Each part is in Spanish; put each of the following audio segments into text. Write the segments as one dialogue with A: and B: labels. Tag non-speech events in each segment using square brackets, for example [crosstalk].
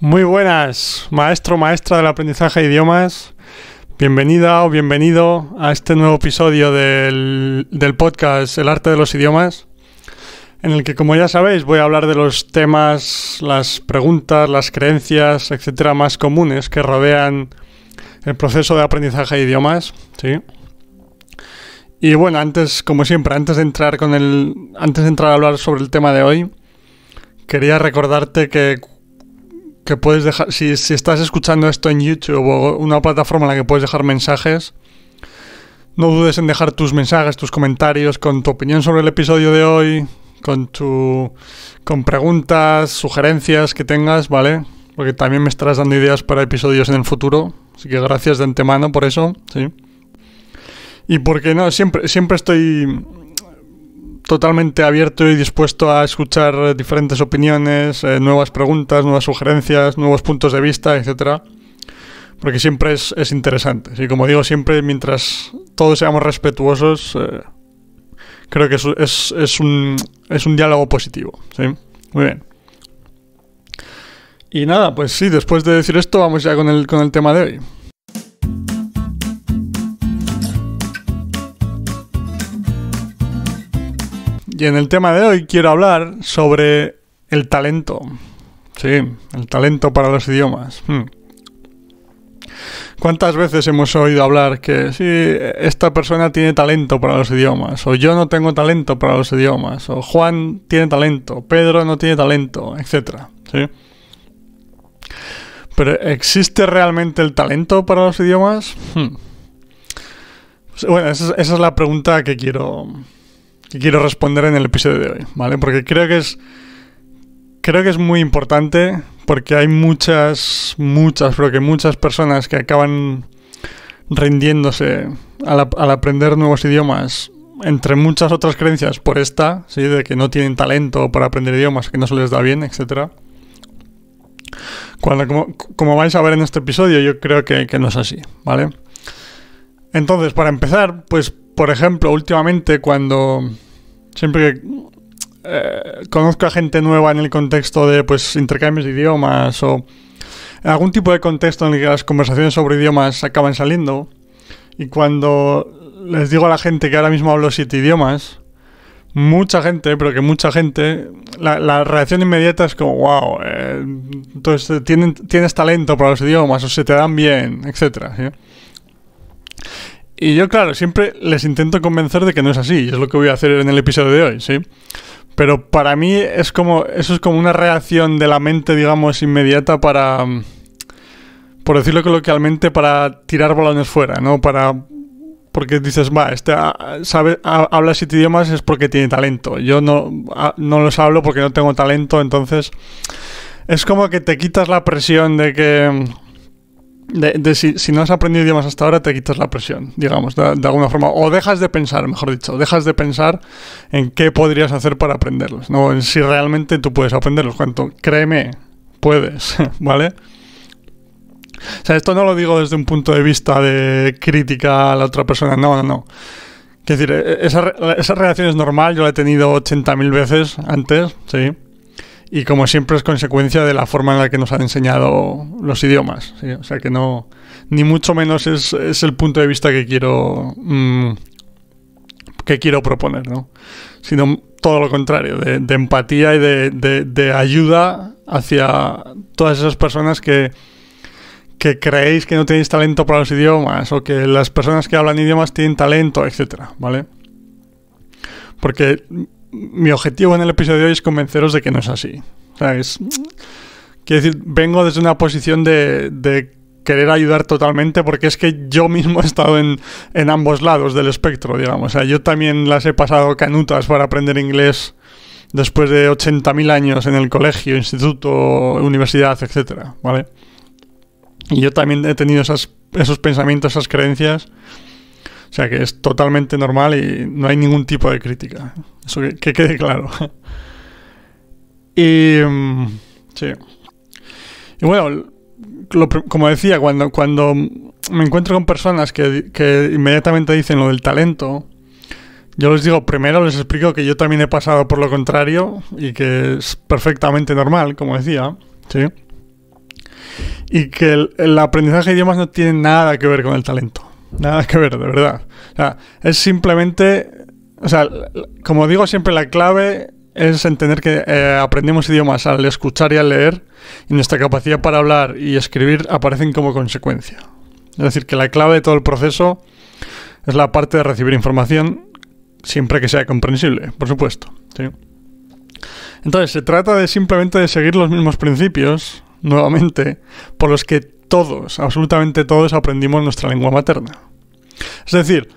A: Muy buenas, maestro, maestra del aprendizaje de idiomas. Bienvenida o bienvenido a este nuevo episodio del, del, podcast El arte de los idiomas, en el que, como ya sabéis, voy a hablar de los temas, las preguntas, las creencias, etcétera, más comunes que rodean el proceso de aprendizaje de idiomas. ¿sí? Y bueno, antes, como siempre, antes de entrar con el. Antes de entrar a hablar sobre el tema de hoy, quería recordarte que que puedes dejar, si, si, estás escuchando esto en YouTube o una plataforma en la que puedes dejar mensajes, no dudes en dejar tus mensajes, tus comentarios con tu opinión sobre el episodio de hoy, con tu con preguntas, sugerencias que tengas, ¿vale? Porque también me estarás dando ideas para episodios en el futuro, así que gracias de antemano por eso, sí. Y porque no, siempre siempre estoy totalmente abierto y dispuesto a escuchar diferentes opiniones, eh, nuevas preguntas, nuevas sugerencias, nuevos puntos de vista, etcétera. Porque siempre es, es interesante. Y como digo, siempre mientras todos seamos respetuosos, eh, creo que es, es, es, un, es un diálogo positivo. ¿sí? Muy bien. Y nada, pues sí, después de decir esto, vamos ya con el, con el tema de hoy. Y en el tema de hoy quiero hablar sobre el talento. Sí, el talento para los idiomas. Hmm. ¿Cuántas veces hemos oído hablar que sí, esta persona tiene talento para los idiomas? O yo no tengo talento para los idiomas. O Juan tiene talento. Pedro no tiene talento, etcétera. ¿sí? Pero ¿existe realmente el talento para los idiomas? Hmm. Bueno, esa es, esa es la pregunta que quiero, que quiero responder en el episodio de hoy, ¿vale? Porque creo que es creo que es muy importante porque hay muchas muchas, creo que muchas personas que acaban rindiéndose al, al, aprender nuevos idiomas entre muchas otras creencias por esta, ¿sí? de que no tienen talento para aprender idiomas, que no se les da bien, etcétera. Cuando, como, como, vais a ver en este episodio, yo creo que, que no es así, ¿vale? Entonces, para empezar, pues por ejemplo, últimamente cuando siempre que eh, conozco a gente nueva en el contexto de pues intercambios de idiomas o algún tipo de contexto en el que las conversaciones sobre idiomas acaban saliendo y cuando les digo a la gente que ahora mismo hablo siete idiomas, mucha gente, pero que mucha gente, la, la reacción inmediata es como, wow, eh, entonces tienen, tienes talento para los idiomas o se te dan bien. ¿sí? Y yo, claro, siempre les intento convencer de que no es así, y es lo que voy a hacer en el episodio de hoy, ¿sí? Pero para mí es como, eso es como una reacción de la mente, digamos, inmediata para, por decirlo coloquialmente, para tirar balones fuera, ¿no? Para, porque dices, va, este sabe, habla siete idiomas es porque tiene talento. Yo no, no los hablo porque no tengo talento, entonces es como que te quitas la presión de que de, si, si, no has aprendido idiomas hasta ahora, te quitas la presión, digamos, de, de, alguna forma. O dejas de pensar, mejor dicho, dejas de pensar en qué podrías hacer para aprenderlos, no en si realmente tú puedes aprenderlos. Cuanto, créeme, puedes, [laughs] ¿vale? O sea, esto no lo digo desde un punto de vista de crítica a la otra persona, no, no, no. Es decir, esa, esa reacción es normal, yo la he tenido 80.000 veces antes, sí y como siempre es consecuencia de la forma en la que nos han enseñado los idiomas. ¿sí? O sea que no, ni mucho menos es, es el punto de vista que quiero, mmm, que quiero proponer, ¿no? sino todo lo contrario, de, de empatía y de, de, de, ayuda hacia todas esas personas que, que creéis que no tenéis talento para los idiomas o que las personas que hablan idiomas tienen talento, etcétera, ¿vale? Porque mi objetivo en el episodio de hoy es convenceros de que no es así. Es, quiero decir, vengo desde una posición de, querer ayudar totalmente porque es que yo mismo he estado en, ambos lados del espectro, digamos. O sea, yo también las he pasado canutas para aprender inglés después de 80.000 años en el colegio, instituto, universidad, etcétera, ¿vale? Y yo también he tenido esos pensamientos, esas creencias o sea que es totalmente normal y no hay ningún tipo de crítica. Eso que, que quede claro. [laughs] y. Um, sí. Y bueno, lo, como decía, cuando, cuando me encuentro con personas que, que inmediatamente dicen lo del talento, yo les digo, primero les explico que yo también he pasado por lo contrario y que es perfectamente normal, como decía, ¿sí? y que el, aprendizaje de idiomas no tiene nada que ver con el talento. Nada que ver, de verdad. O sea, es simplemente, o sea, como digo siempre, la clave es entender que eh, aprendemos idiomas al escuchar y al leer y nuestra capacidad para hablar y escribir aparecen como consecuencia. Es decir, que la clave de todo el proceso es la parte de recibir información siempre que sea comprensible, por supuesto. Entonces, se trata de simplemente de seguir los mismos principios, nuevamente, por los que todos, absolutamente todos, aprendimos nuestra lengua materna. Es decir,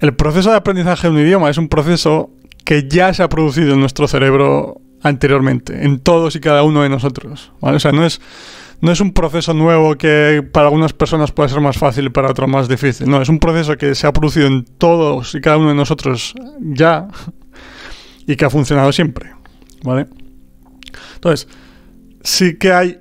A: el proceso de aprendizaje de un idioma es un proceso que ya se ha producido en nuestro cerebro anteriormente, en todos y cada uno de nosotros. O sea, no es, no es un proceso nuevo que para algunas personas puede ser más fácil y para otras más difícil. No, es un proceso que se ha producido en todos y cada uno de nosotros ya y que ha funcionado siempre. ¿Vale? Entonces, sí que hay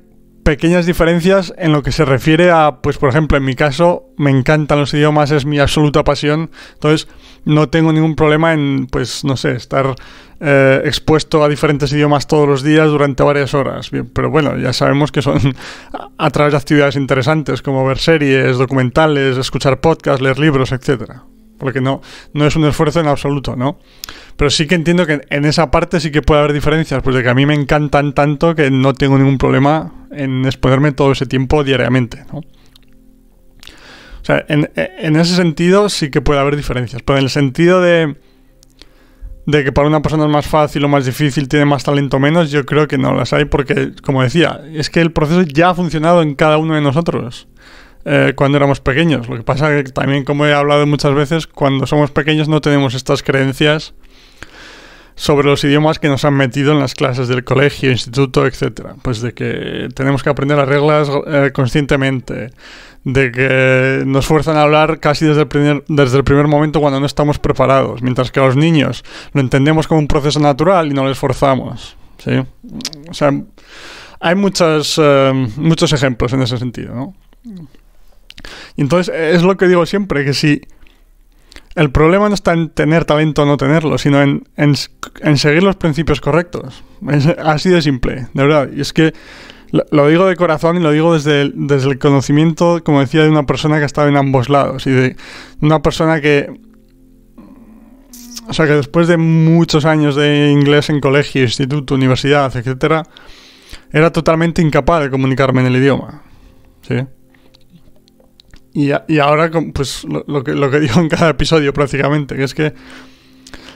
A: pequeñas diferencias en lo que se refiere a, pues por ejemplo, en mi caso, me encantan los idiomas, es mi absoluta pasión, entonces no tengo ningún problema en, pues, no sé, estar eh, expuesto a diferentes idiomas todos los días durante varias horas. Pero bueno, ya sabemos que son [laughs] a través de actividades interesantes como ver series, documentales, escuchar podcasts, leer libros, etcétera porque no, no es un esfuerzo en absoluto, ¿no? Pero sí que entiendo que en esa parte sí que puede haber diferencias, pues de que a mí me encantan tanto que no tengo ningún problema en exponerme todo ese tiempo diariamente, ¿no? O sea, en, en ese sentido sí que puede haber diferencias, pero en el sentido de, de que para una persona es más fácil o más difícil, tiene más talento o menos, yo creo que no las hay porque, como decía, es que el proceso ya ha funcionado en cada uno de nosotros. Eh, cuando éramos pequeños. Lo que pasa que también, como he hablado muchas veces, cuando somos pequeños no tenemos estas creencias sobre los idiomas que nos han metido en las clases del colegio, instituto, etcétera. Pues de que tenemos que aprender las reglas eh, conscientemente, de que nos fuerzan a hablar casi desde el, primer, desde el primer momento cuando no estamos preparados, mientras que a los niños lo entendemos como un proceso natural y no les forzamos. ¿sí? O sea, hay muchos, eh, muchos ejemplos en ese sentido, ¿no? Y entonces es lo que digo siempre, que si el problema no está en tener talento o no tenerlo, sino en, seguir los principios correctos. Así de simple, de verdad. Y es que lo, digo de corazón y lo digo desde desde el conocimiento, como decía, de una persona que ha estado en ambos lados y de una persona que... O sea, que después de muchos años de inglés en colegio, instituto, universidad, etcétera, era totalmente incapaz de comunicarme en el idioma. ¿Sí? Y, y ahora, pues lo, que, lo que digo en cada episodio prácticamente, que es que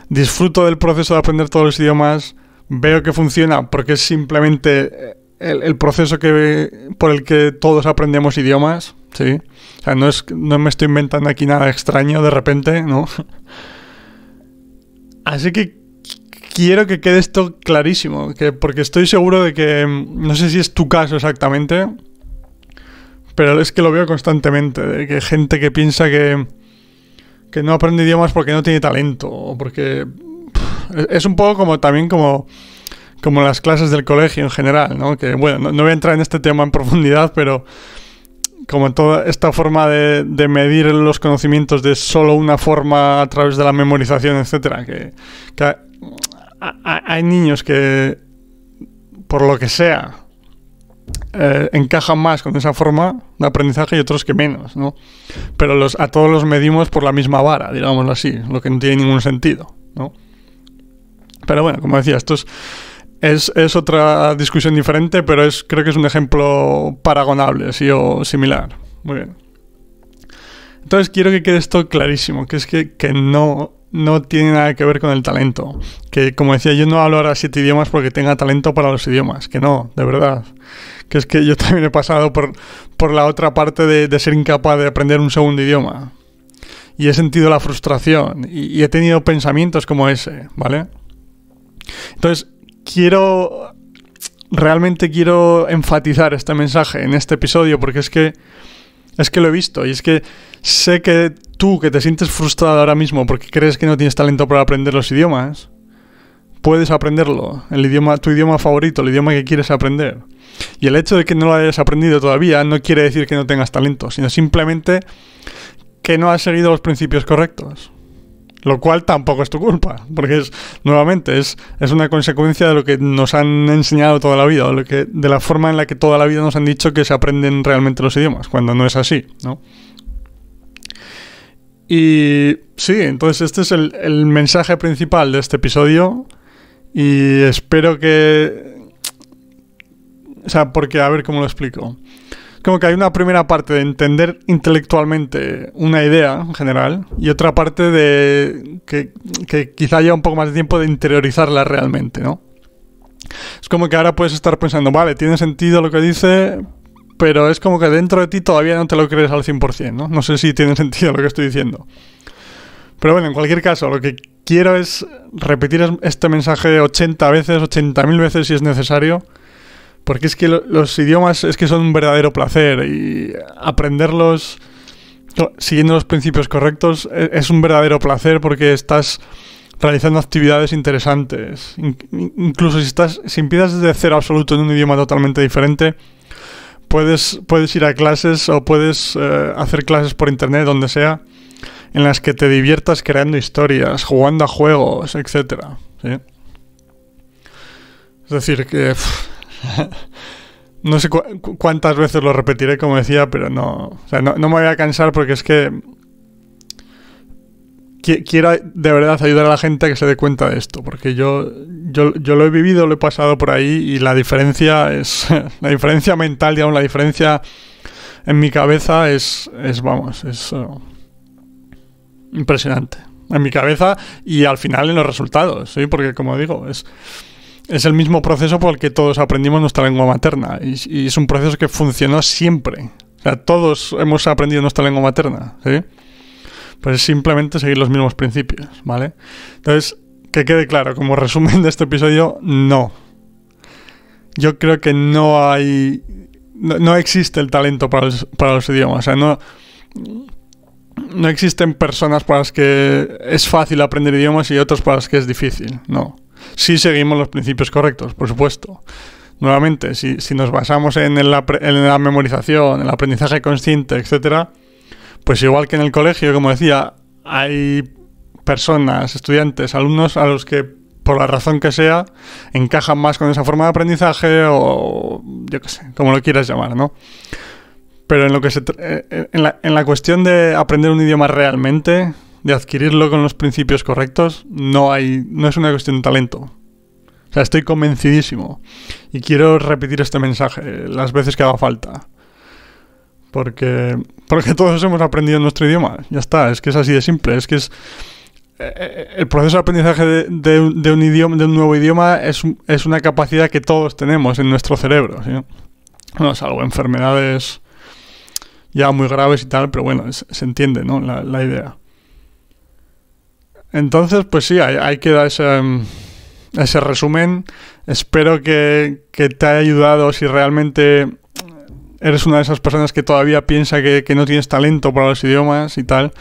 A: disfruto del proceso de aprender todos los idiomas, veo que funciona porque es simplemente eh, el, proceso que por el que todos aprendemos idiomas, ¿sí? O sea, no, es, no me estoy inventando aquí nada extraño de repente, ¿no? [laughs] Así que quiero que quede esto clarísimo, que, porque estoy seguro de que, no sé si es tu caso exactamente, pero es que lo veo constantemente, de que gente que piensa que, que no aprende idiomas porque no tiene talento, o porque... es un poco como también como, como las clases del colegio en general, ¿no? Que bueno, no, voy a entrar en este tema en profundidad, pero como toda esta forma de, de, medir los conocimientos de solo una forma a través de la memorización, etcétera, que, que hay niños que por lo que sea eh, encajan más con esa forma de aprendizaje y otros que menos, ¿no? Pero los, a todos los medimos por la misma vara, digámoslo así, lo que no tiene ningún sentido, ¿no? Pero bueno, como decía, esto es, es, otra discusión diferente, pero es, creo que es un ejemplo paragonable, sí, o similar. Muy bien. Entonces quiero que quede esto clarísimo, que es que, que no no tiene nada que ver con el talento. Que como decía, yo no hablo ahora siete idiomas porque tenga talento para los idiomas. Que no, de verdad. Que es que yo también he pasado por, por la otra parte de, ser incapaz de aprender un segundo idioma. Y he sentido la frustración. Y, he tenido pensamientos como ese, ¿vale? Entonces, quiero... Realmente quiero enfatizar este mensaje en este episodio porque es que... Es que lo he visto y es que sé que tú que te sientes frustrado ahora mismo porque crees que no tienes talento para aprender los idiomas, puedes aprenderlo, el idioma, tu idioma favorito, el idioma que quieres aprender. Y el hecho de que no lo hayas aprendido todavía no quiere decir que no tengas talento, sino simplemente que no has seguido los principios correctos. Lo cual tampoco es tu culpa, porque es, nuevamente, es, es una consecuencia de lo que nos han enseñado toda la vida, de la forma en la que toda la vida nos han dicho que se aprenden realmente los idiomas, cuando no es así, ¿no? Y sí, entonces este es el mensaje principal de este episodio. Y espero que... O sea, porque a ver cómo lo explico como que hay una primera parte de entender intelectualmente una idea en general y otra parte de que, quizá lleva un poco más de tiempo de interiorizarla realmente, ¿no? Es como que ahora puedes estar pensando, vale, tiene sentido lo que dice, pero es como que dentro de ti todavía no te lo crees al 100%, ¿no? No sé si tiene [laughs] sentido lo que estoy diciendo. Pero bueno, en cualquier caso, lo que quiero es repetir este mensaje 80 veces, 80.000 veces si es necesario porque es que los idiomas es que son un verdadero placer y aprenderlos siguiendo los principios correctos e, es un verdadero placer porque estás realizando actividades interesantes. incluso si estás si empiezas desde cero absoluto en un idioma totalmente diferente, puedes puedes ir a clases o puedes eh, hacer clases por internet donde sea en las que te diviertas creando historias, jugando a juegos, etcétera, Es decir, que [laughs] no sé cuántas veces lo repetiré, como decía, pero no, no, me voy a cansar porque es que quiero de verdad ayudar a la gente a que se dé cuenta de esto, porque yo, yo, lo he vivido, lo he pasado por ahí y la diferencia es, [laughs] la diferencia mental, digamos, la diferencia en mi cabeza es, es vamos, es uh, impresionante. En mi cabeza y al final en los resultados, ¿sí? Porque como digo, es es el mismo proceso por el que todos aprendimos nuestra lengua materna y, es un proceso que funcionó siempre. O sea, todos hemos aprendido nuestra lengua materna, ¿sí? Pues es simplemente seguir los mismos principios, ¿vale? Entonces, que quede claro, como resumen de este episodio, no. Yo creo que no hay... No, existe el talento para los, para los idiomas. O sea, no no existen personas para las que es fácil aprender idiomas y otros para las que es difícil. No si seguimos los principios correctos, por supuesto. Nuevamente, si, nos basamos en, en la memorización, en el aprendizaje consciente, etcétera, pues igual que en el colegio, como decía, hay personas, estudiantes, alumnos a los que por la razón que sea, encajan más con esa forma de aprendizaje o yo qué sé, como lo quieras llamar, ¿no? Pero en lo que se eh, eh, en la, en la cuestión de aprender un idioma realmente, de adquirirlo con los principios correctos, no hay, no es una cuestión de talento. O sea, estoy convencidísimo. Y quiero repetir este mensaje las veces que haga falta. Porque, porque [laughs] todos hemos aprendido nuestro idioma. Ya está, es que es así de simple. Es que es. Eh, el proceso de aprendizaje de, un idioma, de un nuevo idioma es, es, una capacidad que todos tenemos en nuestro cerebro. ¿sí? Salvo enfermedades ya muy graves y tal, pero bueno, se entiende, ¿no? La, idea. Entonces, pues sí, hay, que dar ese, ese resumen. Espero que, te haya ayudado si realmente eres una de esas personas que todavía piensa que, no tienes talento para los idiomas y tal.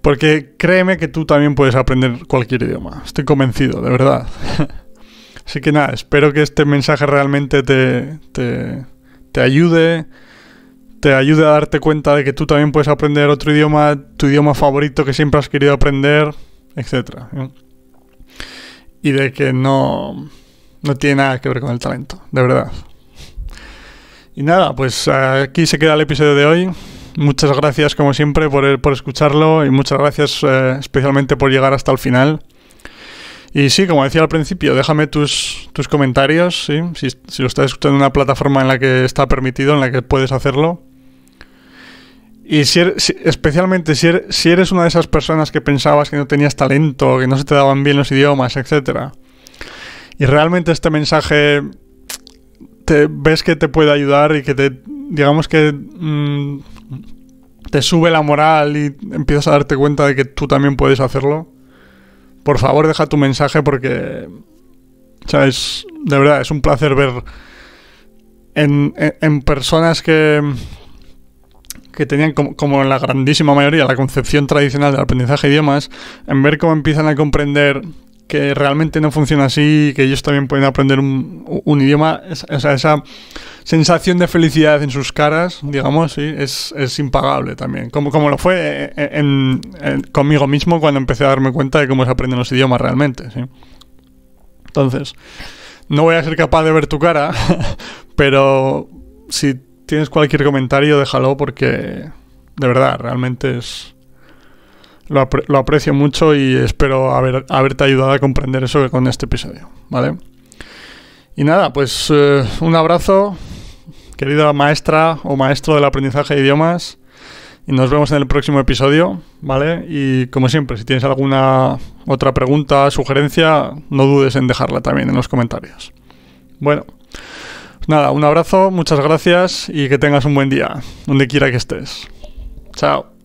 A: Porque créeme que tú también puedes aprender cualquier idioma. Estoy convencido, de verdad. [laughs] Así que nada, espero que este mensaje realmente te, te, te ayude te ayude a darte cuenta de que tú también puedes aprender otro idioma, tu idioma favorito que siempre has querido aprender, etcétera. Y de que no, no tiene nada que ver con el talento, de verdad. Y nada, pues aquí se queda el episodio de hoy. Muchas gracias como siempre por, por escucharlo y muchas gracias eh, especialmente por llegar hasta el final. Y sí, como decía al principio, déjame tus, tus comentarios, ¿sí? si, si lo estás escuchando en una plataforma en la que está permitido, en la que puedes hacerlo. Y si, especialmente si, si, eres una de esas personas que pensabas que no tenías talento, que no se te daban bien los idiomas, etc. Y realmente este mensaje te ves que te puede ayudar y que te, digamos que mm, te sube la moral y empiezas a darte cuenta de que tú también puedes hacerlo. Por favor, deja tu mensaje porque, ¿sabes? De verdad, es un placer ver en, en personas que que tenían como, en la grandísima mayoría la concepción tradicional del aprendizaje de idiomas, en ver cómo empiezan a comprender que realmente no funciona así, que ellos también pueden aprender un, idioma, esa, esa sensación de felicidad en sus caras, digamos, sí, es, es impagable también. Como, como lo fue en, conmigo mismo cuando empecé a darme cuenta de cómo se aprenden los idiomas realmente. ¿sí? Entonces, no voy a ser capaz de ver tu cara, [laughs] pero si tienes cualquier comentario, déjalo porque de verdad, realmente es lo, aprecio mucho y espero haber, haberte ayudado a comprender eso con este episodio, ¿vale? Y nada, pues eh, un abrazo, querida maestra o maestro del aprendizaje de idiomas, y nos vemos en el próximo episodio, ¿vale? Y como siempre, si tienes alguna otra pregunta, sugerencia, no dudes en dejarla también en los comentarios. Bueno, nada, un abrazo, muchas gracias y que tengas un buen día, donde quiera que estés. Chao.